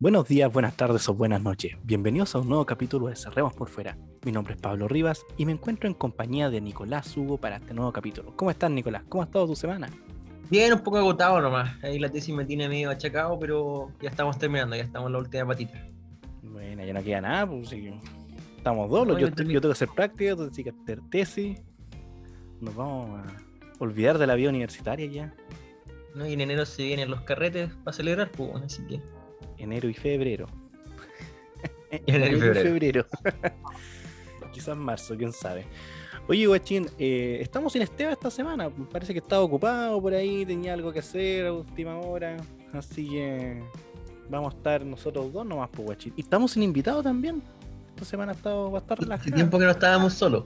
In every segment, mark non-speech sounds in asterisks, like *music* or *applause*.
Buenos días, buenas tardes o buenas noches. Bienvenidos a un nuevo capítulo de Cerremos por Fuera. Mi nombre es Pablo Rivas y me encuentro en compañía de Nicolás Hugo para este nuevo capítulo. ¿Cómo estás, Nicolás? ¿Cómo ha estado tu semana? Bien, un poco agotado nomás. Ahí la tesis me tiene medio achacado, pero ya estamos terminando, ya estamos en la última patita. Bueno, ya no queda nada, pues sí. Estamos dos, yo, yo, tengo que hacer práctica, tú tienes que hacer tesis. Nos vamos a olvidar de la vida universitaria ya. No, y en enero se vienen los carretes para celebrar, pues, así que. Enero y febrero. *laughs* enero y febrero. *laughs* Quizás marzo, quién sabe. Oye, guachín, eh, estamos sin Esteban esta semana. Parece que estaba ocupado por ahí, tenía algo que hacer a última hora. Así que vamos a estar nosotros dos nomás, pues, guachín. Y estamos sin invitado también. Esta semana ha estado, va a estar relajado. Hace tiempo que no estábamos solos.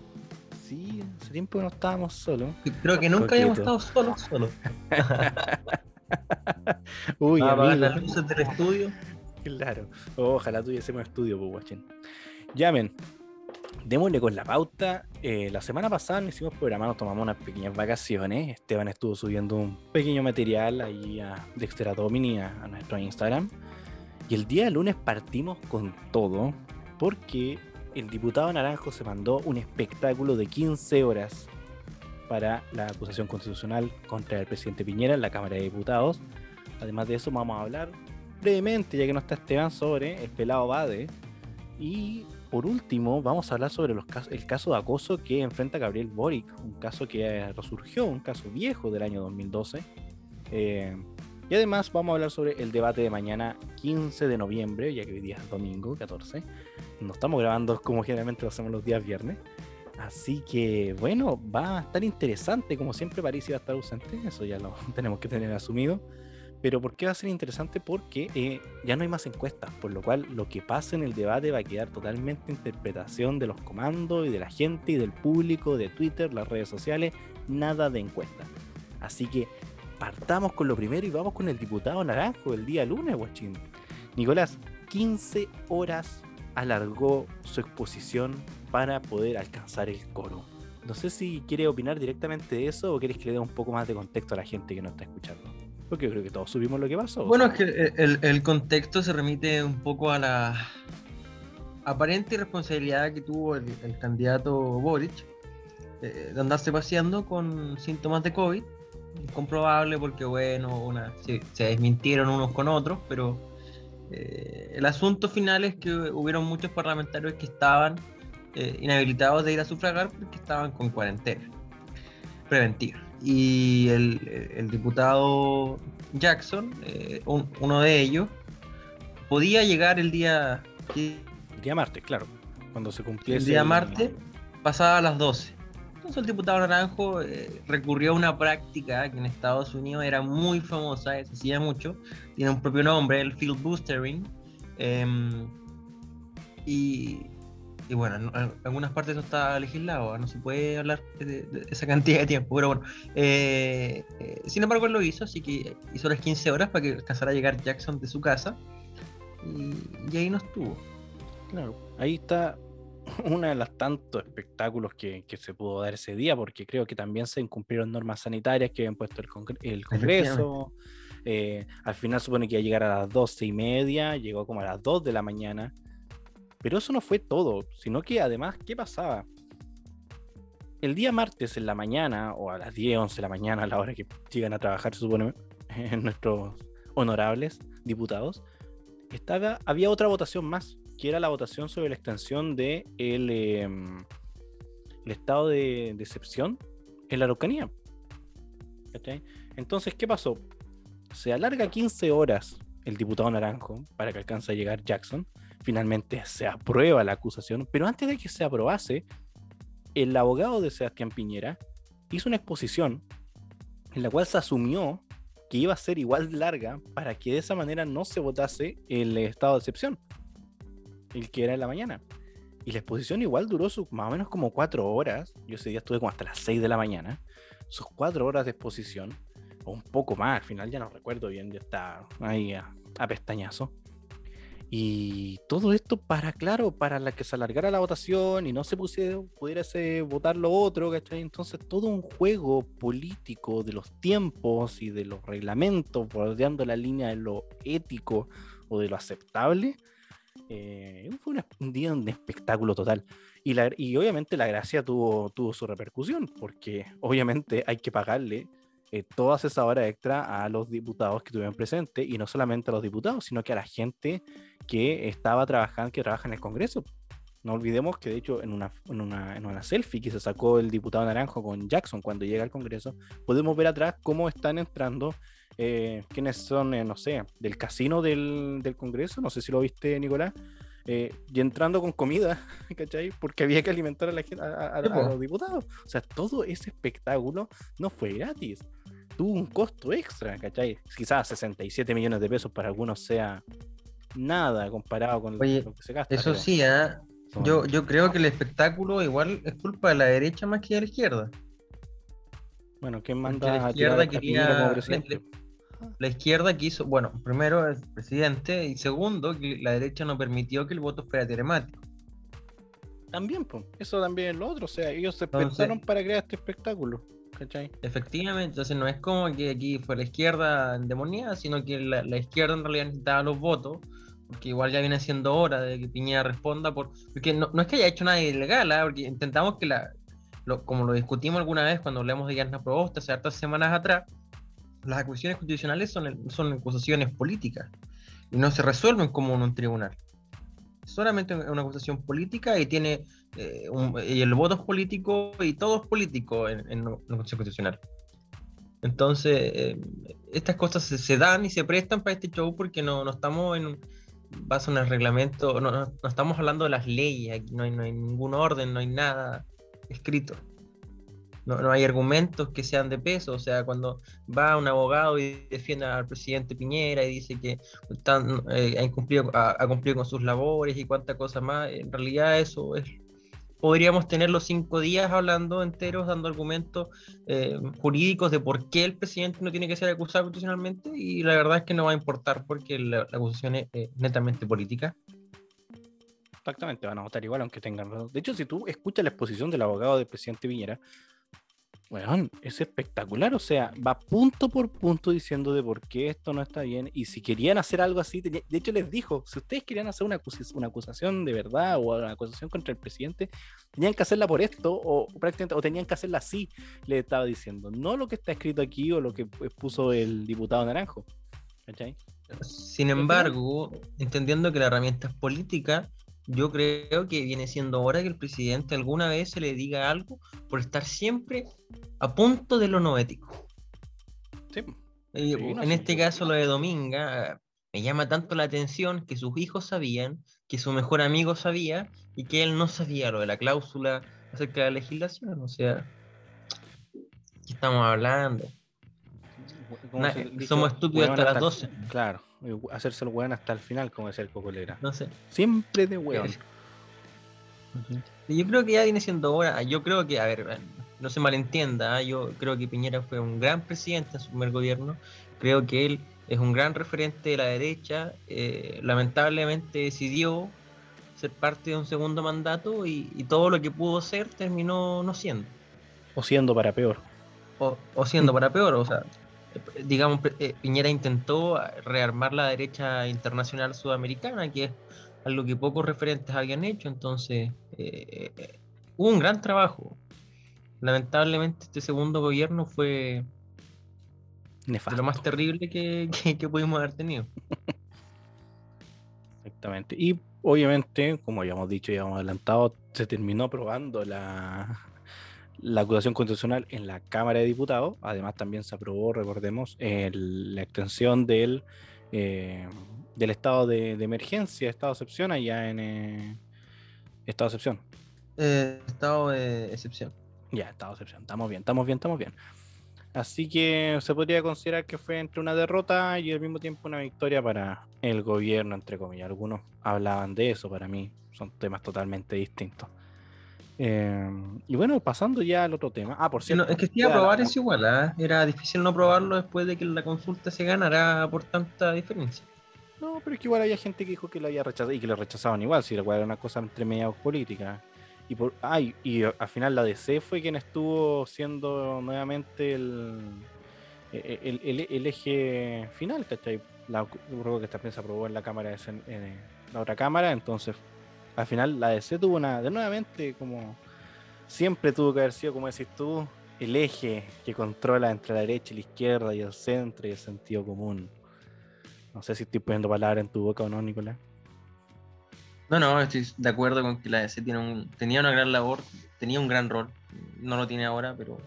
Sí, hace tiempo que no estábamos solos. Creo que nunca habíamos estado solos, solos. *laughs* *laughs* Uy, a amigo. las luces del estudio. *laughs* Claro. Ojalá tuviésemos estudio, pues, guachín. Llamen. Démosle con la pauta. Eh, la semana pasada nos hicimos programa, nos tomamos unas pequeñas vacaciones. Esteban estuvo subiendo un pequeño material ahí a Dexter Domini a, a nuestro Instagram. Y el día lunes partimos con todo porque el diputado Naranjo se mandó un espectáculo de 15 horas para la acusación constitucional contra el presidente Piñera en la Cámara de Diputados. Además de eso, vamos a hablar brevemente, ya que no está Esteban, sobre el pelado Bade. Y por último, vamos a hablar sobre los casos, el caso de acoso que enfrenta Gabriel Boric, un caso que resurgió, un caso viejo del año 2012. Eh, y además vamos a hablar sobre el debate de mañana 15 de noviembre, ya que hoy día es domingo 14. No estamos grabando como generalmente lo hacemos los días viernes. Así que bueno, va a estar interesante, como siempre París iba a estar ausente, eso ya lo *laughs* tenemos que tener asumido. Pero ¿por qué va a ser interesante? Porque eh, ya no hay más encuestas, por lo cual lo que pase en el debate va a quedar totalmente interpretación de los comandos y de la gente y del público, de Twitter, las redes sociales, nada de encuestas. Así que partamos con lo primero y vamos con el diputado Naranjo el día lunes, guachín. Nicolás, 15 horas alargó su exposición para poder alcanzar el coro. No sé si quiere opinar directamente de eso o quieres que le dé un poco más de contexto a la gente que nos está escuchando. Porque yo creo que todos subimos lo que pasó. Bueno, es que el, contexto se remite un poco a la aparente irresponsabilidad que tuvo el, candidato Boric eh, de andarse paseando con síntomas de COVID. Incomprobable porque, bueno, se desmintieron unos con otros, pero eh, el asunto final es que hubieron muchos parlamentarios que estaban eh, inhabilitados de ir a sufragar porque estaban con cuarentena preventiva. Y el, el diputado Jackson, eh, un, uno de ellos, podía llegar el día... El día martes, claro. Cuando se cumpliese... El día martes, pasaba a las 12. El diputado Naranjo eh, recurrió a una práctica que en Estados Unidos era muy famosa, se hacía mucho, tiene un propio nombre, el filibustering. Eh, y, y, bueno, en algunas partes no está legislado, no se puede hablar de, esa cantidad de tiempo, pero bueno. Eh, sin embargo, él lo hizo, así que hizo las 15 horas para que alcanzara a llegar Jackson de su casa. Y ahí no estuvo. Claro, ahí está *laughs* una de las tantos espectáculos que, que, se pudo dar ese día, porque creo que también se incumplieron normas sanitarias que habían puesto el, congre el Congreso. Eh, al final supone que iba a llegar a las doce y media, llegó como a las 2 de la mañana. Pero eso no fue todo, sino que además, ¿qué pasaba? El día martes en la mañana, o a las 10, 11 de la mañana, a la hora que llegan a trabajar, se supone, *laughs* nuestros honorables diputados, estaba, había otra votación más, que era la votación sobre la extensión de el, eh, el estado de, excepción en la Araucanía. Entonces, ¿qué pasó? Se alarga 15 horas el diputado Naranjo para que alcance a llegar Jackson. Finalmente se aprueba la acusación, pero antes de que se aprobase, el abogado de Sebastián Piñera hizo una exposición en la cual se asumió que iba a ser igual larga para que de esa manera no se votase el estado de excepción el que era en la mañana. Y la exposición igual duró su, más o menos como cuatro horas. Yo ese día estuve como hasta las 6 de la mañana. Sus cuatro horas de exposición, o un poco más, al final ya no recuerdo bien, ya está ahí a, a pestañazo. Y todo esto para, claro, para la que se alargara la votación y no se pusiera, pudiera votar lo otro, ¿cachai? Entonces todo un juego político de los tiempos y de los reglamentos, bordeando la línea de lo ético o de lo aceptable, eh, fue un, un día de espectáculo total. Y, la, y obviamente la gracia tuvo, tuvo su repercusión, porque obviamente hay que pagarle eh, todas esas horas extra a los diputados que estuvieron presentes, y no solamente a los diputados, sino que a la gente que estaba trabajando, que trabaja en el Congreso. No olvidemos que de hecho en una, en una, en una selfie que se sacó el diputado Naranjo con Jackson cuando llega al Congreso, podemos ver atrás cómo están entrando eh, quienes son, eh, no sé, del casino del, del, Congreso, no sé si lo viste, Nicolás, eh, y entrando con comida, *laughs* ¿cachai? Porque había que alimentar a, la gente, a, a, a, los diputados. O sea, todo ese espectáculo no fue gratis, tuvo un costo extra, ¿cachai? Quizás 67 millones de pesos para algunos sea nada comparado con Oye, lo que se gasta. Eso sí, ¿eh? yo, yo creo que el espectáculo igual es culpa de la derecha más que de la izquierda. Bueno, ¿quién manda la izquierda quería, como presidente? La, la, izquierda quiso, bueno, primero el presidente y segundo que la derecha no permitió que el voto fuera telemático. También, pues, eso también es lo otro, o sea, ellos se pensaron para crear este espectáculo. ¿cachai? Efectivamente, entonces no es como que aquí fue la izquierda endemoniada, sino que la, la izquierda en realidad necesitaba los votos porque igual ya viene siendo hora de que Piñera responda por porque no, no es que haya hecho nada ilegal ¿eh? porque intentamos que la lo, como lo discutimos alguna vez cuando hablamos de Yarna Proboste hace hartas semanas atrás las acusaciones constitucionales son, son acusaciones políticas y no se resuelven como en un tribunal solamente una acusación política y tiene eh, y el voto es político y todo es político en, en, Constitución Constitucional entonces eh, estas cosas se, dan y se prestan para este show porque no, no estamos en base en el reglamento, no, no, estamos hablando de las leyes, no hay, no hay ningún orden, no hay nada escrito. No, no, hay argumentos que sean de peso, o sea, cuando va un abogado y defiende al presidente Piñera y dice que están, eh, ha, cumplido, ha, ha, cumplido con sus labores y cuánta cosa más, en realidad eso es podríamos tener los cinco días hablando enteros, dando argumentos eh, jurídicos de por qué el presidente no tiene que ser acusado constitucionalmente y la verdad es que no va a importar porque la, acusación es netamente política. Exactamente, van a votar igual aunque tengan razón. De hecho, si tú escuchas la exposición del abogado del presidente Viñera, bueno, es espectacular, o sea, va punto por punto diciendo de por qué esto no está bien y si querían hacer algo así, de hecho les dijo, si ustedes querían hacer una, acus una, acusación de verdad o una acusación contra el presidente, tenían que hacerla por esto o prácticamente o tenían que hacerla así, le estaba diciendo, no lo que está escrito aquí o lo que puso el diputado Naranjo. ¿cachai? Sin embargo, entendiendo que la herramienta es política, yo creo que viene siendo hora que el presidente alguna vez se le diga algo por estar siempre a punto de lo no ético. Sí. Eh, sí, no, en este caso, lo de Dominga, me llama tanto la atención que sus hijos sabían, que su mejor amigo sabía y que él no sabía lo de la cláusula acerca de la legislación. O sea, ¿qué estamos hablando? Na, somos estúpidos hasta las 12. Claro hacerse el weón hasta el final, como decía el Cocolera. No sé. Siempre de weón. Yo creo que ya viene siendo hora. Yo creo que, a ver, no se malentienda. ¿eh? Yo creo que Piñera fue un gran presidente en su primer gobierno. Creo que él es un gran referente de la derecha. Eh, lamentablemente decidió ser parte de un segundo mandato y, y, todo lo que pudo ser terminó no siendo. O siendo para peor. O, o siendo para peor, o sea, digamos, eh, Piñera intentó rearmar la derecha internacional sudamericana, que es algo que pocos referentes habían hecho, entonces eh, hubo un gran trabajo. Lamentablemente este segundo gobierno fue Nefasto. lo más terrible que, que, que pudimos haber tenido. *laughs* Exactamente. Y obviamente, como habíamos dicho y habíamos adelantado, se terminó aprobando la, la acusación constitucional en la Cámara de Diputados. Además, también se aprobó, recordemos, el, la extensión del, eh, del estado de, de, emergencia, estado de excepción, allá en eh, estado de excepción. Eh, estado de excepción. Ya, estado de excepción. Estamos bien, estamos bien, estamos bien. Así que se podría considerar que fue entre una derrota y al mismo tiempo una victoria para el gobierno, entre comillas. Algunos hablaban de eso, para mí son temas totalmente distintos. Eh, y bueno, pasando ya al otro tema. Ah, por cierto. No, es que si aprobar la... es igual, ¿eh? era difícil no aprobarlo después de que la consulta se ganara por tanta diferencia. No, pero es que igual había gente que dijo que lo había rechazado y que lo rechazaban igual, si era una cosa entre medias políticas. Y por ay, y al final la DC fue quien estuvo siendo nuevamente el, el, el, el eje final, ¿cachai? la, que también se aprobó en la cámara en la otra cámara, entonces al final la DC tuvo una, de nuevamente como siempre tuvo que haber sido, como decís tú, el eje que controla entre la derecha y la izquierda y el centro y el sentido común. No sé si estoy poniendo palabras en tu boca o no, Nicolás. No, no, estoy de acuerdo con que la DC tiene un, tenía una gran labor, tenía un gran rol. No lo tiene ahora, pero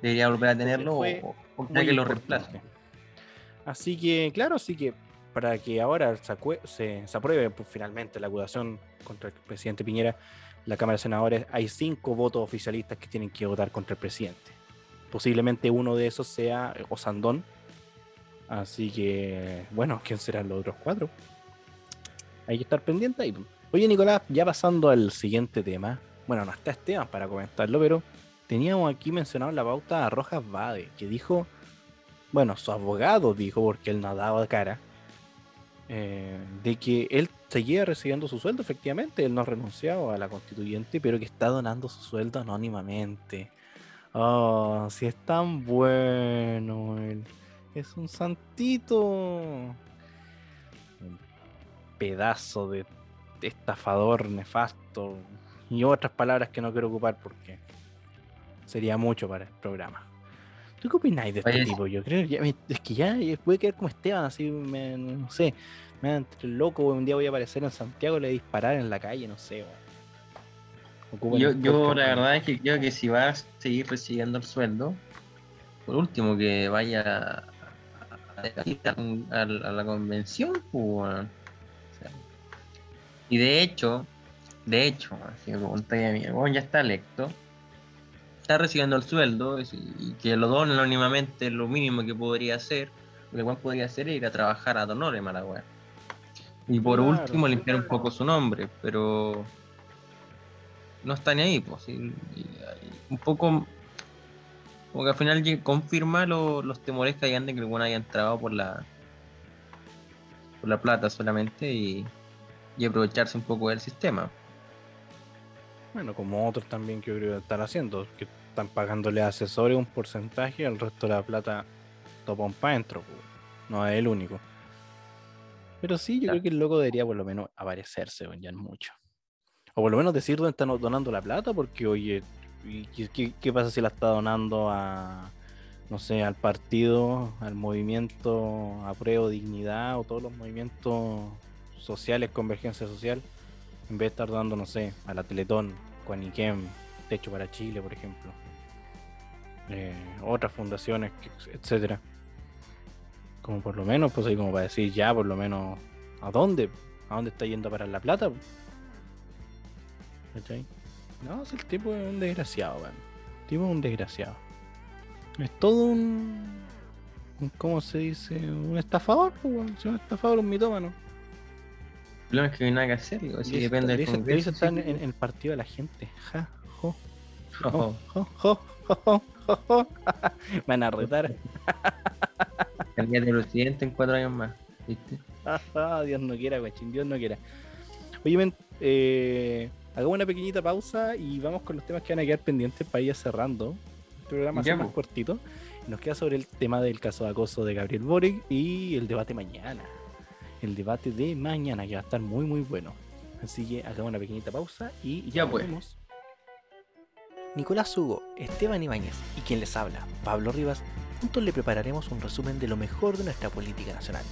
debería volver a tenerlo o, o que lo reemplace. Así que, claro, así que para que ahora se, apruebe pues, finalmente la acusación contra el presidente Piñera, la Cámara de Senadores hay cinco votos oficialistas que tienen que votar contra el presidente. Posiblemente uno de esos sea Osandón. Así que, bueno, ¿quién serán los otros cuatro? Hay que estar pendiente ahí. Oye, Nicolás, ya pasando al siguiente tema. Bueno, no está Esteban para comentarlo, pero teníamos aquí mencionado en la pauta a Rojas Bade, que dijo, bueno, su abogado dijo, porque él no daba cara, eh, de que él seguía recibiendo su sueldo, efectivamente, él no ha renunciado a la constituyente, pero que está donando su sueldo anónimamente. Oh, si es tan bueno, él es un santito. Un pedazo de estafador nefasto. Y otras palabras que no quiero ocupar porque sería mucho para el programa. ¿Tú qué opináis de este tipo? Yo creo que es que ya puede quedar como Esteban, así, no sé, me da entre loco, un día voy a aparecer en Santiago y le disparar en la calle, no sé. Yo, yo la verdad es que creo que si va a seguir recibiendo el sueldo, por último que vaya a, la convención, pues, y de hecho, de hecho, así ya está electo, está recibiendo el sueldo y que lo donen anónimamente lo mínimo que podría hacer. Lo que podría hacer es ir a trabajar a Donore, mala Y por último limpiar un poco su nombre, pero no está ni ahí, pues. un poco como que al final confirma los temores que hayan de que alguna haya entrado por la por la plata solamente y, y aprovecharse un poco del sistema. Bueno, como otros también que yo creo que están haciendo, que están pagándole a asesores un porcentaje y el resto de la plata topón para adentro. No es el único. Pero sí, yo creo que el loco debería por lo menos aparecerse, ya mucho. O por lo menos decir dónde están donando la plata, porque oye, ¿qué, qué pasa si la está donando a, no sé, al partido, al movimiento Apruebo Dignidad o todos los movimientos sociales, convergencia social? En vez de estar dando, no sé, a la Teletón, Ikem, Techo para Chile, por ejemplo, eh, otras fundaciones, etcétera. Como por lo menos, pues ahí como para decir ya, por lo menos, ¿a dónde? ¿A dónde está yendo a parar la plata? ¿Cachai? No, es el tipo es un desgraciado, weón. El tipo es un desgraciado. Es todo un. ¿Cómo se dice? Un estafador, pues, un estafador, un mitómano problema es que no hay nada que hacer, digo, así depende del Congreso. Eso está en, el partido de la gente. Ja, jo. Jo, jo, jo, jo, jo, *laughs* Van a retar. *laughs* Cambiar de presidente en cuatro años más, ¿viste? Dios no quiera, guachín, Dios no quiera. Oye, eh, hagamos una pequeñita pausa y vamos con los temas que van a quedar pendientes para ir cerrando. El programa más cortito. Nos queda sobre el tema del caso de acoso de Gabriel Boric y el debate mañana el debate de mañana, que va a estar muy, muy bueno. Así que hagamos una pequeñita pausa y ya pues. Nicolás Hugo, Esteban Ibáñez y quien les habla, Pablo Rivas, juntos le prepararemos un resumen de lo mejor de nuestra política nacional.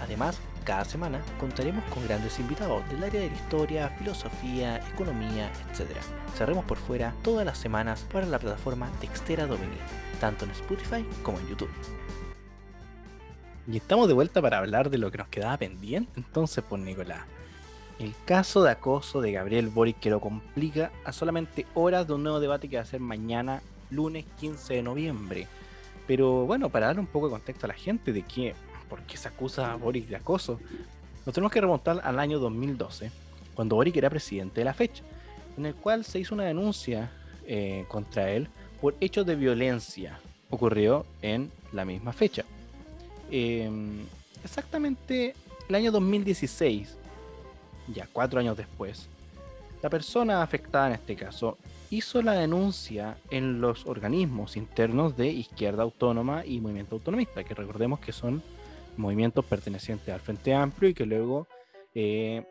Además, cada semana contaremos con grandes invitados del área de la historia, filosofía, economía, etc. Cerremos por fuera todas las semanas para la plataforma Textera Domini, tanto en Spotify como en YouTube. Y estamos de vuelta para hablar de lo que nos quedaba pendiente entonces, pues, Nicolás. El caso de acoso de Gabriel Boric que lo complica a solamente horas de un nuevo debate que va a ser mañana, lunes 15 de noviembre. Pero bueno, para darle un poco de contexto a la gente de que, por qué se acusa a Boric de acoso, nos tenemos que remontar al año 2012, cuando Boric era presidente de la fecha, en el cual se hizo una denuncia eh, contra él por hechos de violencia. Ocurrió en la misma fecha. Em, exactamente el año 2016, ya cuatro años después, la persona afectada en este caso hizo la denuncia en los organismos internos de Izquierda Autónoma y Movimiento Autonomista, que recordemos que son movimientos pertenecientes al Frente Amplio y que luego eh,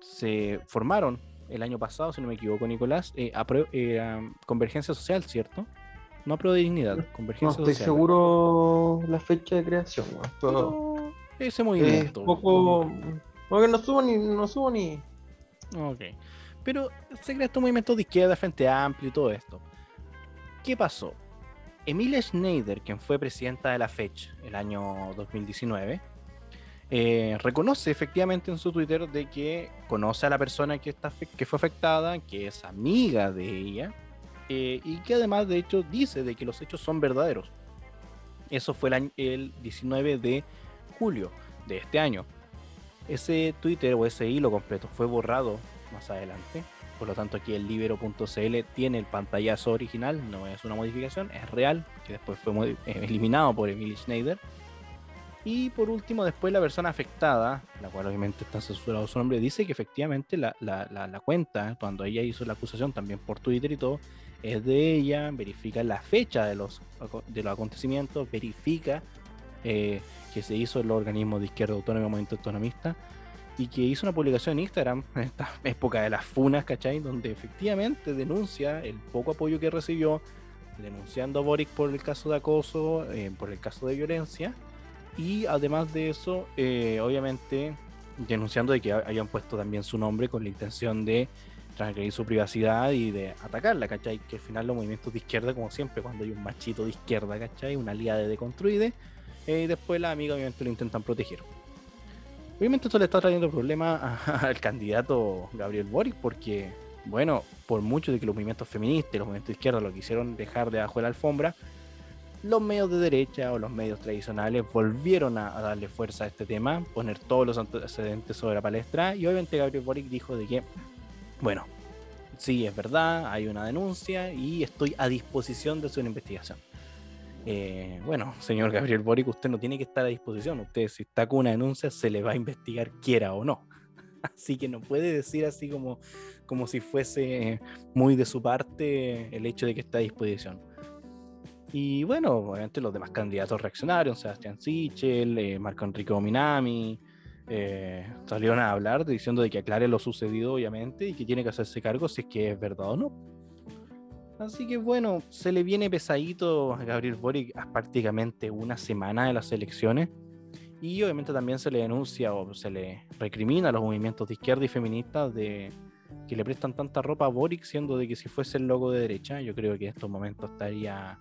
se formaron el año pasado, si no me equivoco, Nicolás, eh, Convergencia Social, ¿cierto? No pro de dignidad, Convergencia no, estoy seguro la fecha de creación. ese movimiento. poco... Porque no subo ni... No subo ni... Ok. Pero se crea este movimiento de izquierda, Frente Amplio y todo esto. ¿Qué pasó? Emilia Schneider, quien fue presidenta de la FECH el año 2019, eh, reconoce efectivamente en su Twitter de que conoce a la persona que, está, que fue afectada, que es amiga de ella, eh, y que además de hecho dice de que los hechos son verdaderos. Eso fue el, el 19 de julio de este año. Ese Twitter o ese hilo completo fue borrado más adelante por lo tanto, aquí el libero.cl tiene el pantallazo original, no es una modificación, es real, que después fue eh, eliminado por Emily Schneider. Y por último, después la persona afectada, la cual obviamente está censurado su nombre, dice que efectivamente la, cuenta, cuando ella hizo la acusación también por Twitter y todo, es de ella, verifica la fecha de los, de los acontecimientos, verifica eh, que se hizo el organismo de izquierda autónoma, movimiento autonomista, y que hizo una publicación en Instagram *laughs* en esta época de las funas, ¿cachai? Donde efectivamente denuncia el poco apoyo que recibió, denunciando a Boric por el caso de acoso, eh, por el caso de violencia, y además de eso, eh, obviamente denunciando de que hayan puesto también su nombre con la intención de transgredir su privacidad y de atacarla, ¿cachai? Que al final los movimientos de izquierda, como siempre, cuando hay un machito de izquierda, ¿cachai? Una aliada de deconstruide, eh, y después la amiga obviamente lo intentan proteger. Obviamente esto le está trayendo problemas *laughs* al candidato Gabriel Boric porque, bueno, por mucho de que los movimientos feministas y los movimientos de izquierda lo quisieron dejar debajo de la alfombra, los medios de derecha o los medios tradicionales volvieron a, darle fuerza a este tema, poner todos los antecedentes sobre la palestra y obviamente Gabriel Boric dijo de que, bueno, sí, es verdad, hay una denuncia y estoy a disposición de una investigación. Eh, bueno, señor Gabriel Boric, usted no tiene que estar a disposición. Usted, si está con una denuncia, se le va a investigar, quiera o no. *laughs* Así que no puede decir así como, como si fuese muy de su parte el hecho de que está a disposición. Y bueno, obviamente los demás candidatos reaccionaron, Sebastián Sichel, eh, Marco Enrique Minami, eh, salieron a hablar diciendo de que aclare lo sucedido, obviamente, y que tiene que hacerse cargo si es que es verdad o no. Así que bueno, se le viene pesadito a Gabriel Boric a prácticamente una semana de las elecciones. Y obviamente también se le denuncia o se le recrimina a los movimientos de izquierda y feministas de que le prestan tanta ropa a Boric, siendo de que si fuese el logo de derecha, yo creo que en estos momentos estaría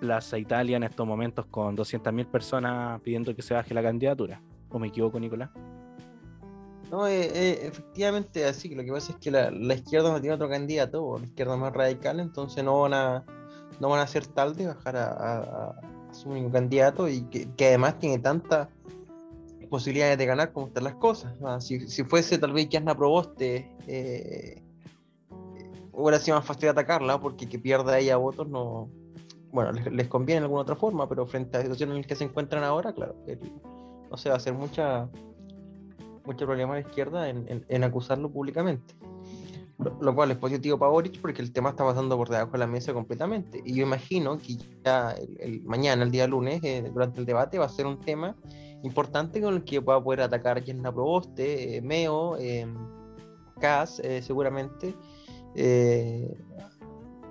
Plaza Italia en estos momentos con 200.000 personas pidiendo que se baje la candidatura. ¿O me equivoco, Nicolás? No, eh, eh, efectivamente así, lo que pasa es que la, izquierda no tiene otro candidato, la izquierda más radical, entonces no van a, no van a hacer tal de bajar a, su único candidato y que, además tiene tantas posibilidades de ganar como están las cosas. Si, fuese tal vez que Asna Proboste, eh, hubiera sido más fácil atacarla porque que pierda ella votos no, bueno, les, conviene de alguna otra forma, pero frente a la situación en la que se encuentran ahora, claro, no se va a hacer mucha mucho problema a la izquierda en, acusarlo públicamente. Lo, cual es positivo para Boric porque el tema está pasando por debajo de la mesa completamente. Y yo imagino que ya el, mañana, el día lunes, eh, durante el debate, va a ser un tema importante con el que va a poder atacar a la proboste, eh, Meo, eh, Cas, seguramente.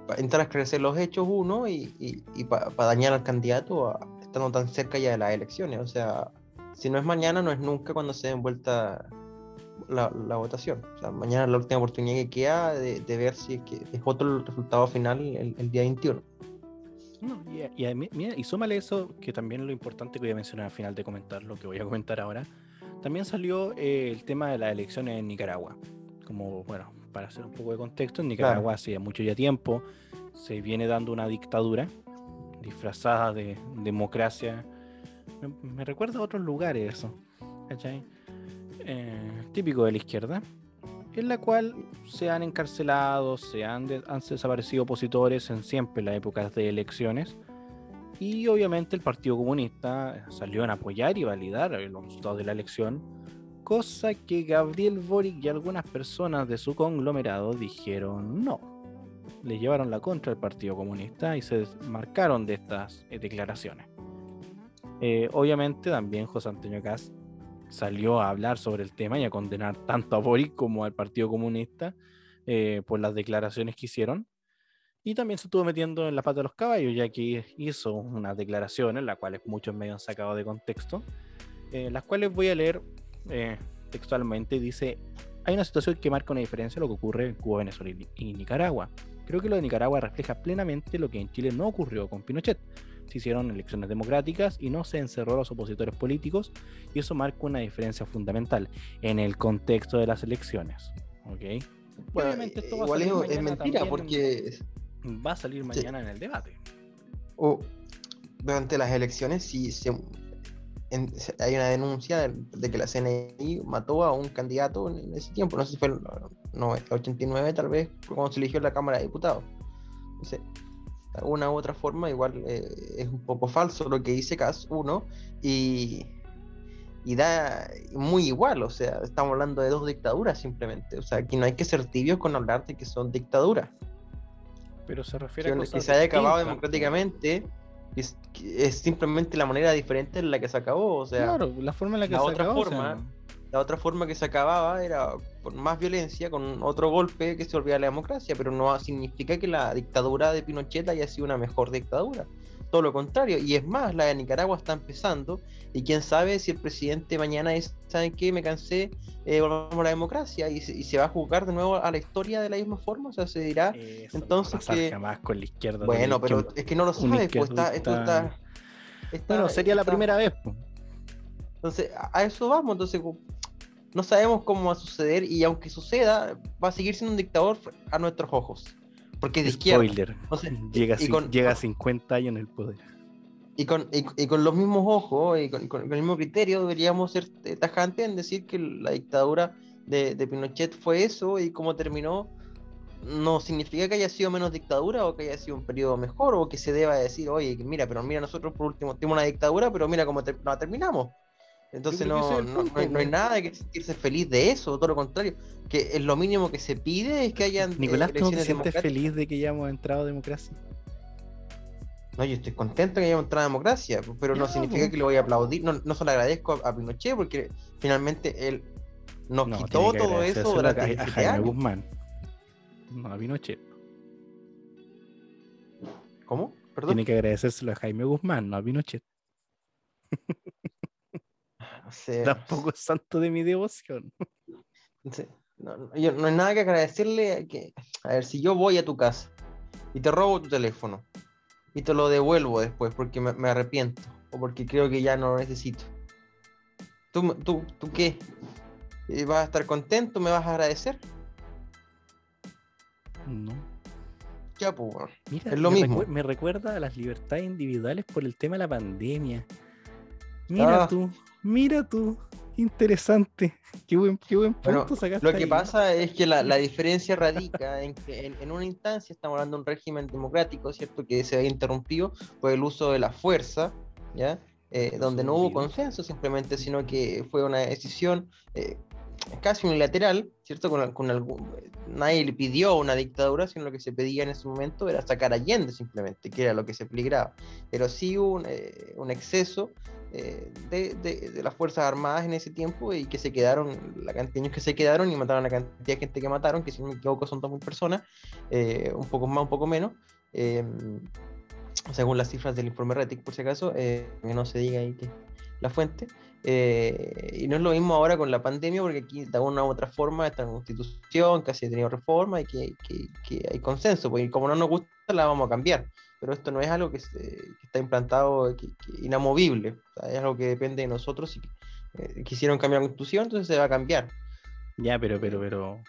para entrar a esclarecer los hechos, uno, y, y, para dañar al candidato estando tan cerca ya de las elecciones. O sea, si no es mañana, no es nunca cuando se den vuelta la, votación. O sea, mañana es la última oportunidad que queda de, ver si es, que es otro el resultado final el, día 21. y, y, y súmale eso, que también lo importante que voy a mencionar al final de comentar lo que voy a comentar ahora. También salió eh, el tema de las elecciones en Nicaragua. Como, bueno, para hacer un poco de contexto, en Nicaragua hace mucho ya tiempo se viene dando una dictadura disfrazada de democracia me, recuerda a otros lugares eso, eh, típico de la izquierda, en la cual se han encarcelado, se han, han desaparecido opositores en siempre las épocas de elecciones. Y obviamente el Partido Comunista salió a apoyar y validar los resultados de la elección, cosa que Gabriel Boric y algunas personas de su conglomerado dijeron no. Le llevaron la contra al Partido Comunista y se marcaron de estas eh, declaraciones. Eh, obviamente también José Antonio Cast salió a hablar sobre el tema y a condenar tanto a Boric como al Partido Comunista eh, por las declaraciones que hicieron. Y también se estuvo metiendo en la pata de los caballos, ya que hizo unas declaraciones, las cuales muchos medios han sacado de contexto, eh, las cuales voy a leer eh, textualmente. Dice, hay una situación que marca una diferencia lo que ocurre en Cuba, Venezuela y Nicaragua. Creo que lo de Nicaragua refleja plenamente lo que en Chile no ocurrió con Pinochet. Se hicieron elecciones democráticas y no se encerró a los opositores políticos y eso marca una diferencia fundamental en el contexto de las elecciones. ¿Ok? Bueno, Obviamente esto va a salir es, mentira porque va a salir mañana en el debate. O durante las elecciones sí hay una denuncia de, que la CNI mató a un candidato en ese tiempo, no sé si fue el no, 89 tal vez, cuando se eligió la Cámara de Diputados. Entonces, alguna u otra forma, igual eh, es un poco falso lo que dice CAS 1 y, y da muy igual, o sea, estamos hablando de dos dictaduras simplemente, o sea, aquí no hay que ser tibios con hablar de que son dictaduras. Pero se refiere a que se haya acabado democráticamente es, es, simplemente la manera diferente en la que se acabó, o sea, claro, la forma en la que se otra acabó, forma, la otra forma que se acababa era con más violencia, con otro golpe que se olvida la democracia, pero no significa que la dictadura de Pinochet haya sido una mejor dictadura todo lo contrario. Y es más, la de Nicaragua está empezando y quién sabe si el presidente mañana es, ¿saben qué? Me cansé, eh, volvamos a la democracia y se, va a juzgar de nuevo a la historia de la misma forma, o sea, se dirá entonces que... Jamás con la izquierda. Bueno, pero es que no lo sabes, pues está, está, Bueno, sería la primera vez. Entonces, a eso vamos, entonces no sabemos cómo va a suceder y aunque suceda, va a seguir siendo un dictador a nuestros ojos. Porque de Spoiler. llega, llega a 50 años en el poder. Y con, y, con los mismos ojos y con, el mismo criterio deberíamos ser tajantes en decir que la dictadura de, Pinochet fue eso y cómo terminó no significa que haya sido menos dictadura o que haya sido un periodo mejor o que se deba decir, oye, mira, pero mira, nosotros por último tenemos una dictadura, pero mira cómo la terminamos. Entonces no, no, hay, nada que sentirse feliz de eso, todo lo contrario, que es lo mínimo que se pide es que hayan... Nicolás, ¿tú te sientes feliz de que hayamos entrado a democracia? No, yo estoy contento que hayamos entrado a democracia, pero no, significa que lo voy a aplaudir, no, no solo agradezco a, Pinochet porque finalmente él nos quitó todo eso durante a, a Jaime Guzmán, no a Pinochet. ¿Cómo? Perdón. Tiene que agradecérselo a Jaime Guzmán, no a Pinochet. *laughs* Tampoco es santo de mi devoción. No, no, hay nada que agradecerle. Que, a ver, si yo voy a tu casa y te robo tu teléfono y te lo devuelvo después porque me, arrepiento o porque creo que ya no lo necesito. ¿Tú, tú, tú qué? Eh, ¿Vas a estar contento? ¿Me vas a agradecer? No. Ya, pues, es lo mismo. me recuerda a las libertades individuales por el tema de la pandemia. Mira ah. tú, Mira tú, interesante. Qué buen, qué buen punto sacaste Lo que pasa es que la, diferencia radica en que en, una instancia estamos hablando de un régimen democrático, ¿cierto? Que se ha interrumpido por el uso de la fuerza, ¿ya? Eh, donde no hubo consenso simplemente, sino que fue una decisión eh, casi unilateral, ¿cierto? Con, con algún, nadie le pidió una dictadura, sino lo que se pedía en ese momento era sacar a Allende simplemente, que era lo que se peligraba. Pero sí hubo un, eh, un exceso eh, de, de, las Fuerzas Armadas en ese tiempo y que se quedaron, la cantidad de que se quedaron y mataron a la cantidad de gente que mataron, que si no me equivoco son 2.000 personas, eh, un poco más, un poco menos, em, según las cifras del informe RETIC, por si acaso, eh, que no se diga ahí que la fuente. y no es lo mismo ahora con la pandemia, porque aquí de alguna u otra forma está en constitución, casi ha tenido reforma y que, que, hay consenso, porque como no nos gusta, la vamos a cambiar pero esto no es algo que, está implantado, inamovible, es algo que depende de nosotros. Si eh, quisieron cambiar la constitución, entonces se va a cambiar. Ya, pero, pero, pero.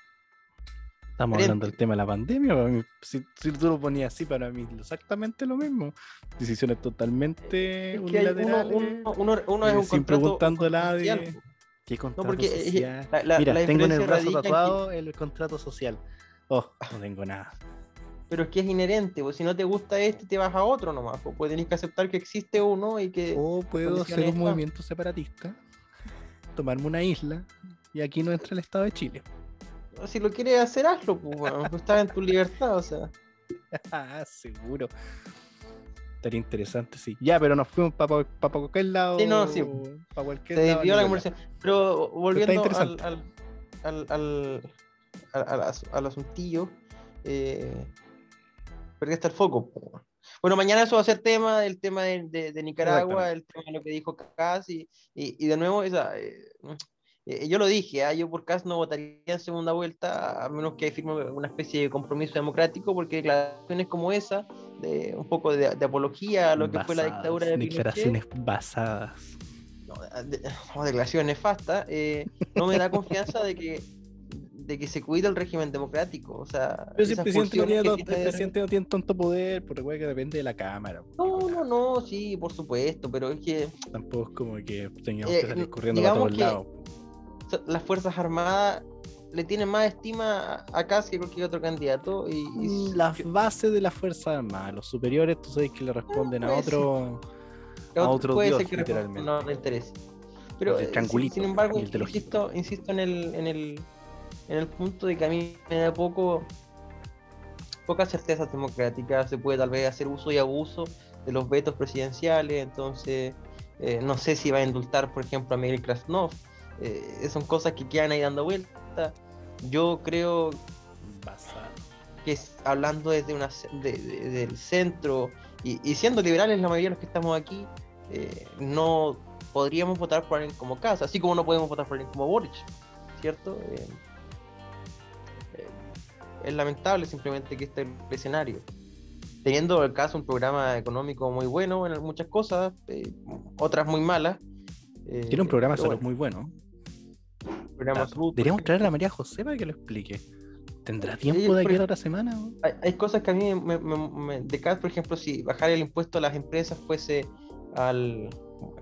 Estamos hablando del tema de la pandemia. Si, tú lo ponías así, para mí exactamente lo mismo. Decisiones totalmente unilaterales. Uno, uno, es un sin preguntando la de. ¿Qué contrato no, porque, social? Mira, tengo en el brazo tatuado el contrato social. Oh, no tengo nada pero es que es inherente, pues si no te gusta este, te vas a otro nomás, pues, pues tenés que aceptar que existe uno y que... O puedo hacer un movimiento separatista, tomarme una isla, y aquí no entra el Estado de Chile. Si lo quieres hacer, hazlo, pues, *laughs* pues estás en tu libertad, o sea. Ah, seguro. Estaría interesante, sí. Ya, pero nos fuimos para pa, cualquier lado. Sí, no, sí. Para cualquier Se desvió la conversación. Pero volviendo al, al, al, al, al, al as- al asuntillo, eh, porque está el foco. Bueno, mañana eso va a ser tema, el tema de, de- de Nicaragua, el tema de lo que dijo y, y, y de nuevo, esa, eh, eh, yo lo dije, ah, yo por Kass no votaría en segunda vuelta, a menos que firme una especie de compromiso democrático, porque declaraciones como esa, de un poco de, de apología a lo que fue la dictadura de Pinochet, Declaraciones basadas. no, de- no, declaración nefasta, eh, no me da *laughs* confianza de que, de que se cuide el régimen democrático. O sea, Pero si el presidente, no tiene, que to- el tiene- presidente no tiene tanto poder, porque que depende de la Cámara. No, no, no, sí, por supuesto, pero es que Tampoco es como que tengamos Eh, que salir corriendo para todos que- lados. Las Fuerzas Armadas le tienen más estima a- Kass que cualquier otro candidato. Y, y Mm, Las bases de las Fuerzas Armadas, los superiores, tú sabes que le responden a ser. otro. a otro puede dios, ser que literalmente. no le interese. Pero eh, sin- embargo, insisto, insisto en el, en el en el punto de que a mí me da poco pocas certezas democráticas, se puede tal vez hacer uso y abuso de los vetos presidenciales, entonces eh, no sé si va a indultar, por ejemplo, a Miguel Krasnov, eh, son cosas que quedan ahí dando vuelta. Yo creo que es- hablando desde una ce- de- de- del centro y, y siendo liberales la mayoría de los que estamos aquí, eh, no podríamos votar por alguien como Casa, así como no podemos votar por alguien como Boric, ¿cierto? Eh, eh, es lamentable simplemente que este escenario. Teniendo el caso un programa económico muy bueno en muchas cosas, eh, otras muy malas. eh, Tiene un programa salud muy bueno. Dato. Deberíamos traer a María José para que lo explique. ¿Tendrá tiempo de aquí a otra semana? hay, hay cosas que a mí me, me, por ejemplo, si bajar el impuesto a las empresas fuese al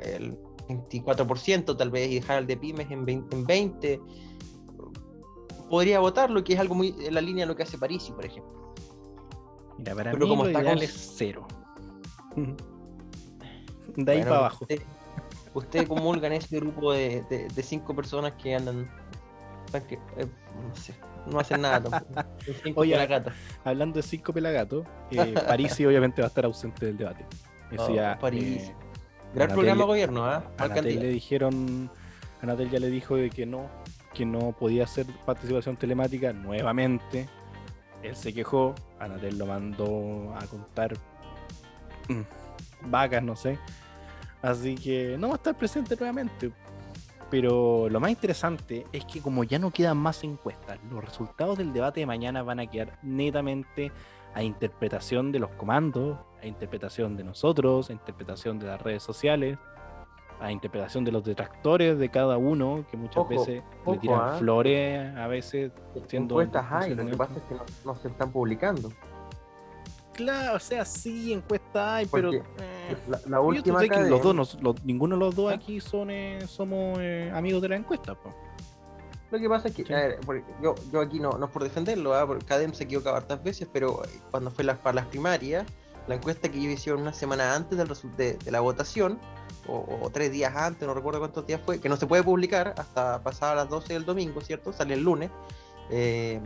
el 24% tal vez y dejar el de pymes en 20, en 20 podría votarlo, que es algo muy en la línea de lo que hace Parisi, por ejemplo. Mira, para Pero mí como lo está ideal con- es cero. De ahí Bueno, para abajo. Usted comulga en ese grupo de, de, de cinco personas que andan... que, eh, no, sé, no hacen nada tampoco. Son cinco Oye. Hablando de cinco pelagatos, eh, *laughs* Parisi obviamente va a estar ausente del debate. Eso Oh, ya. Parisi. eh, Gran programa gobierno, ¿ah? a Anatel le dijeron, Anatel ya le dijo de que no, que no podía hacer participación telemática nuevamente. Él se quejó, Anatel lo mandó a contar mm, vacas, no sé. Así que no va a estar presente nuevamente. Pero lo más interesante es que como ya no quedan más encuestas, los resultados del debate de mañana van a quedar netamente a interpretación de los comandos, a interpretación de nosotros, a interpretación de las redes sociales, a interpretación de los detractores de cada uno, que muchas Ojo, veces le tiran ¿ah? flores a veces. siendo Encuestas hay, lo que pasa es que no, no se están publicando. Claro, o sea, sí, encuesta hay, pero... Eh, La, la yo última sé que los dos, nos- los- ninguno de los dos ¿Ah? aquí son eh, somos eh, amigos de la encuesta. po. Lo que pasa es que, Sí. a ver, yo, yo aquí no, no es por defenderlo, ¿ah? porque Cadem se equivoca hartas veces, pero eh, cuando fue las, para las primarias, la encuesta que ellos hicieron una semana antes del de, de la votación, o, o tres días antes, no recuerdo cuántos días fue, que no se puede publicar hasta pasadas las 12 del domingo, ¿cierto? Sale el lunes. eh,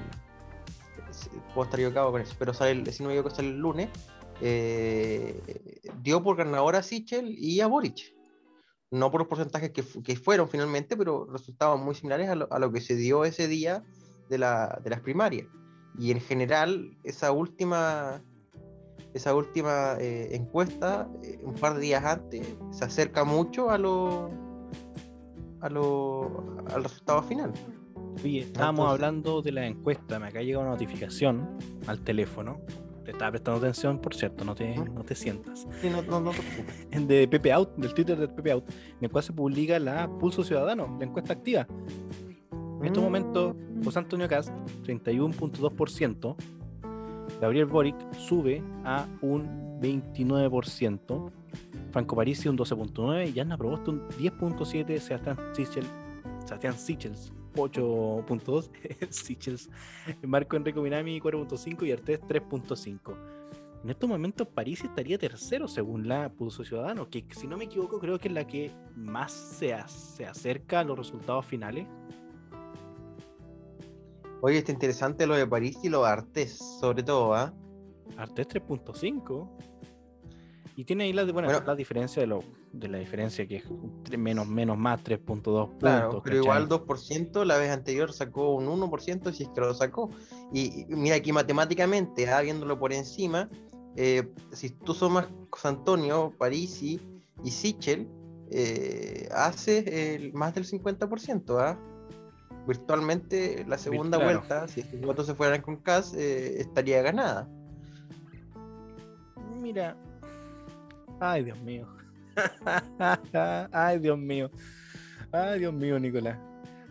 puedo estar equivocado con eso, pero sale si no me equivoco, sale el lunes. eh, dio por ganador a Sichel y a Boric no por los porcentajes que, que fueron finalmente, pero resultaban muy similares a lo, a lo que se dio ese día de, la, de las primarias. Y en general, esa última, esa última eh, encuesta, eh, un par de días antes, se acerca mucho a lo, a lo, al resultado final. Oye, estábamos Entonces- hablando de la encuesta, me acá llega una notificación al teléfono. Te estaba prestando atención, por cierto, no te, no te sientas. Sí, no, no, no te preocupes. *laughs* De Pepe Out, del Twitter de Pepe Out, en el cual se publica la Pulso Ciudadano, la encuesta activa. En estos Mm. momentos, José Antonio Cast, 31.2%. Gabriel Boric sube a un 29%. Franco Parisi un 12.9%. Y Anna Proboste un 10.7%. Sebastián Sichel, Sebastián Sichels 8.2%. *laughs* Sichels. Marco Enrico Minami 4.5% y Artés 3.5%. En estos momentos París estaría tercero según la Pulso Ciudadano, que si no me equivoco creo que es la que más se, se acerca a los resultados finales. Oye, está interesante lo de París y lo de Artés, sobre todo, ¿ah? Artés 3.5. Y tiene ahí la, bueno, Bueno. la diferencia de, lo, de la diferencia que es menos, menos más 3.2 puntos. Claro, pero ¿cachai? igual 2%, la vez anterior sacó un 1% si es que lo sacó. Y, y mira aquí matemáticamente, ah, viéndolo por encima, eh, si tú sumas Antonio, Parisi y Sichel, eh, hace el- más del 50%. ¿ah? Virtualmente la segunda claro. vuelta, si estos votos se fueran con CAS, eh, estaría ganada. Mira. Ay, Dios mío. *laughs* Ay, Dios mío. Ay, Dios mío, Nicolás.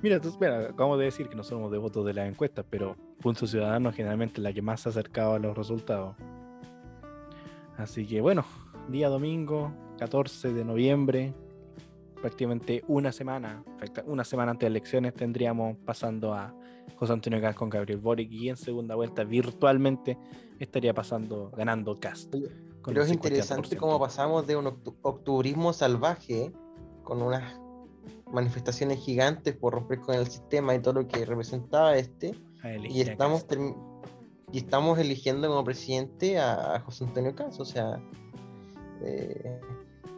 Mira, tú, mira, acabamos de decir que no somos devotos de las encuestas, pero Punto Ciudadano generalmente es la que más se ha acercado a los resultados. Así que bueno, día domingo, 14 de noviembre, prácticamente una semana, una semana antes de elecciones tendríamos pasando a José Antonio Cast con Gabriel Boric y en segunda vuelta virtualmente estaría pasando, ganando Cast. Pero el es interesante 50%. cómo pasamos de un octu- octubrismo salvaje con unas manifestaciones gigantes por romper con el sistema y todo lo que representaba este, y estamos, y estamos eligiendo como presidente a, a José Antonio Caz, o sea, eh,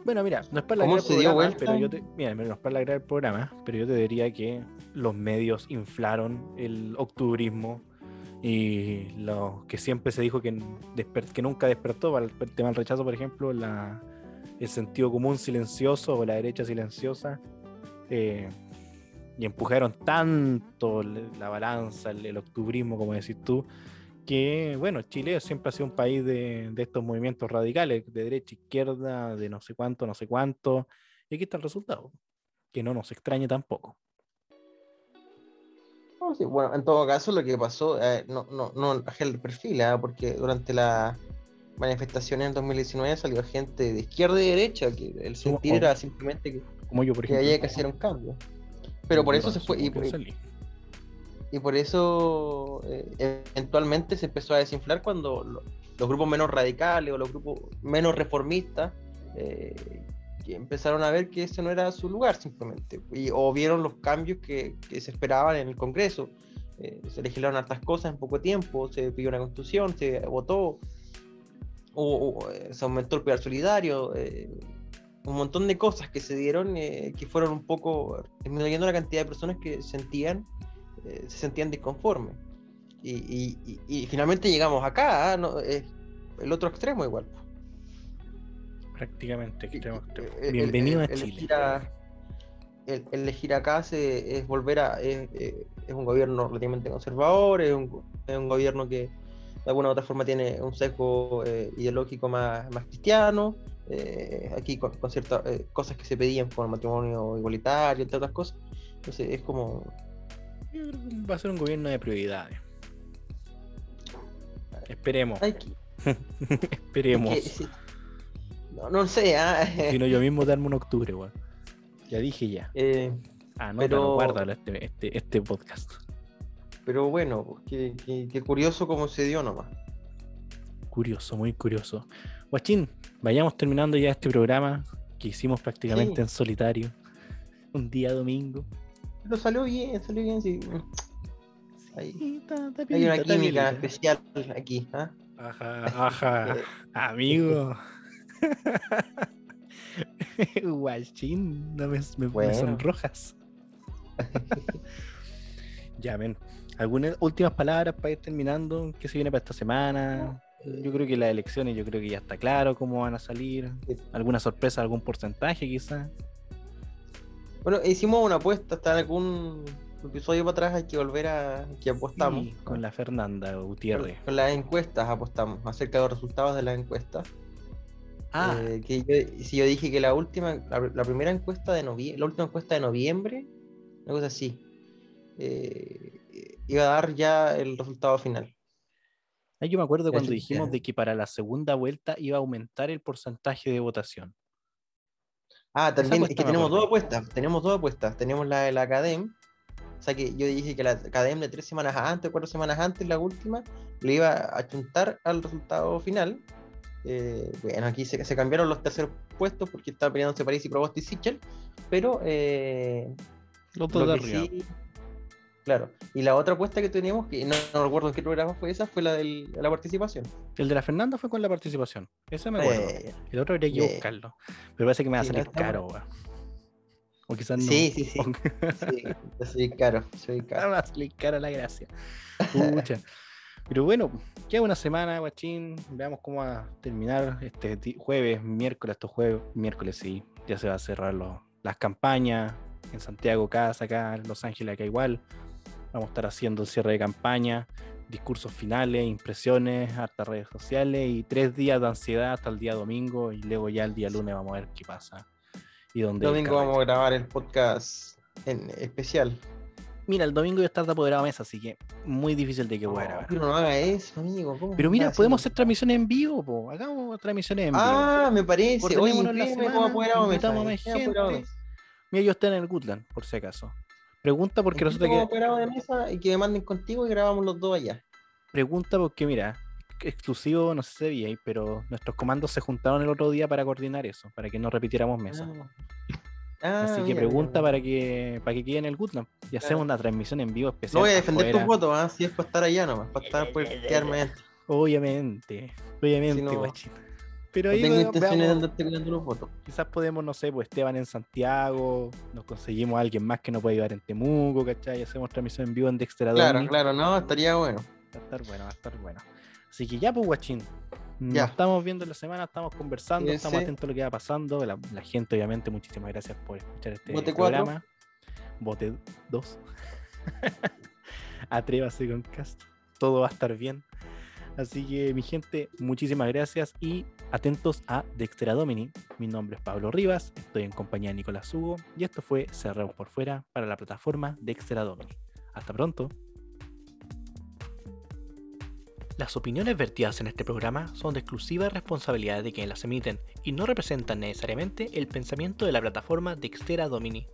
Bueno, mira, no es para ¿Cómo alargar el se dio programa, vuelta? pero yo te, mira, no es para el programa, pero yo te diría que los medios inflaron el octubrismo y lo que siempre se dijo que, nunca despertó para el tema del rechazo, por ejemplo, el sentido común silencioso o la derecha silenciosa, eh, y empujaron tanto la balanza, el, el octubrismo, como decís tú, que bueno, Chile siempre ha sido un país de, de estos movimientos radicales, de derecha, izquierda, de no sé cuánto, no sé cuánto, y aquí está el resultado, que no nos extrañe tampoco. No, sí, bueno, en todo caso lo que pasó, eh, no, no, no bajé el perfil, ah, porque durante la manifestación en 2019 salió gente de izquierda y derecha, que el Como- sentir era simplemente que, Como yo, por que ejemplo. había que hacer un cambio. Pero por eso se fue, y, Por y- por eso eh, eventualmente se empezó a desinflar cuando lo- los grupos menos radicales o los grupos menos reformistas eh, empezaron a ver que ese no era su lugar simplemente y, o vieron los cambios que, que se esperaban en el Congreso Eh, se legislaron hartas cosas en poco tiempo se pidió una constitución se votó o, o, eh, se aumentó el pilar solidario eh, un montón de cosas que se dieron eh, que fueron un poco disminuyendo la cantidad de personas que sentían eh, se sentían disconformes. Y, y- y- y finalmente llegamos acá, ¿ah? No, el otro extremo igual. Prácticamente. extremo, extremo. El- el- Bienvenido el- a Chile. elegir a- el, el elegir acá se- es volver a. Es, eh, es un gobierno relativamente conservador, es un, es un gobierno que de alguna u otra forma tiene un sesgo eh, ideológico más, más cristiano. eh, aquí con, con ciertas eh, cosas que se pedían por el matrimonio igualitario, entre otras cosas. Entonces es como. Yo creo que Va a ser un gobierno de prioridades. Esperemos. *laughs* Esperemos. que- sí. No, no sé, ¿ah? Si no, yo mismo darme un octubre, weón. Ya dije ya. Eh, Ah, no, Pero- guárdalo este, este, este podcast. pero bueno, pues, qué, qué- qué curioso cómo se dio nomás. Curioso, muy curioso. Guachín, vayamos terminando ya este programa que hicimos prácticamente Sí. en solitario. Un día domingo. Pero salió bien, salió bien, sí. Ahí. Sí, está- está Hay una química especial aquí. ¿ah? Ajá, ajá. *laughs* Eh, Amigo. *laughs* Guachín, no me, me- me Bueno. sonrojas. *laughs* ya, ven. ¿Algunas últimas palabras para ir terminando? ¿Qué se viene para esta semana? Yo creo que las elecciones, yo creo que ya está claro cómo van a salir. ¿Alguna sorpresa, algún porcentaje quizá? Bueno, hicimos una apuesta, está en algún episodio para atrás, hay que volver a que apostamos. Sí, con la Fernanda Con, Gutiérrez. con las encuestas apostamos acerca de los resultados de las encuestas. Ah, Eh, que yo, si yo dije que la última, la, la primera encuesta de noviembre, la última encuesta de noviembre, una cosa así, eh, iba a dar ya el resultado final. ahí yo me acuerdo cuando dijimos ya. de que para la segunda vuelta iba a aumentar el porcentaje de votación. Ah, también es que tenemos dos apuestas, tenemos dos apuestas. Tenemos la de la Academ, o sea que yo dije que la Academ de tres semanas antes, cuatro semanas antes, la última, le iba a achuntar al resultado final. Eh, bueno, aquí se, se cambiaron los terceros puestos porque estaba peleándose París y Provost y Sichel, pero eh, lo que sí, Claro. Y la otra apuesta que teníamos, que no, no recuerdo en qué programa fue esa, fue la de la participación. El de la Fernanda fue con la participación. Ese me acuerdo. Eh, El otro habría que bien. buscarlo. Pero parece que me va a salir caro, weón. O quizás no. Sí, sí, sí. *laughs* Sí, soy caro, soy me caro. va a salir cara la gracia. Pucha. *laughs* Pero bueno, queda una semana, guachín. Veamos cómo va a terminar este jueves, miércoles, estos jueves, miércoles sí. Ya se va a cerrar las campañas. En Santiago, casa acá, en Los Ángeles, acá igual. Vamos a estar haciendo el cierre de campaña, discursos finales, impresiones, hartas redes sociales y tres días de ansiedad hasta el día domingo. Y luego ya el día lunes vamos a ver qué pasa. Y dónde. Domingo vamos a grabar el podcast en especial. Mira, el domingo yo estar de apoderado de mesa, así que muy difícil de que pueda grabar. Pero no haga eso, amigo. ¿cómo Pero estás mira, podemos hacer transmisiones en vivo, po. Hagamos transmisiones en vivo. Ah, me parece. Oye, inscríbeme como semana, apoderado de mesa. a más gente. Mira, yo estoy en el Goodland, por si acaso. Pregunta porque como que. apoderado de mesa y que me manden contigo y grabamos los dos allá. Pregunta porque, mira, exclusivo, no sé si pero nuestros comandos se juntaron el otro día para coordinar eso, para que no repitiéramos mesa. Ah, Así que mira, pregunta mira, para que para que quede en el Goodland. Y hacemos una transmisión en vivo especial. No voy a defender tus votos, ¿ah? si es para estar allá nomás, para estar por *laughs* quedarme adentro. Obviamente, obviamente, Si no- guachín. Pero No ahí tengo intenciones de andarte cuidando los votos. Quizás podemos, no sé, pues Esteban en Santiago, nos conseguimos a alguien más que no puede llevar en Temuco, ¿cachai? Y hacemos transmisión en vivo en Dexter Claro, claro, no, estaría bueno. Va a estar bueno, va a estar bueno. Así que ya, pues, guachín. Nos Ya. estamos viendo en la semana, estamos conversando, estamos atentos a lo que va pasando. La, la gente, obviamente, muchísimas gracias por escuchar este Bote cuatro. programa. Bote 2. *laughs* Atrévase con cast. Todo va a estar bien. Así que, mi gente, muchísimas gracias y atentos a Dextera Domini. Mi nombre es Pablo Rivas, estoy en compañía de Nicolás Hugo y esto fue Cerramos por Fuera para la plataforma Dextera Domini. Hasta pronto. Las opiniones vertidas en este programa son de exclusiva responsabilidad de quienes las emiten y no representan necesariamente el pensamiento de la plataforma Dextera Domini.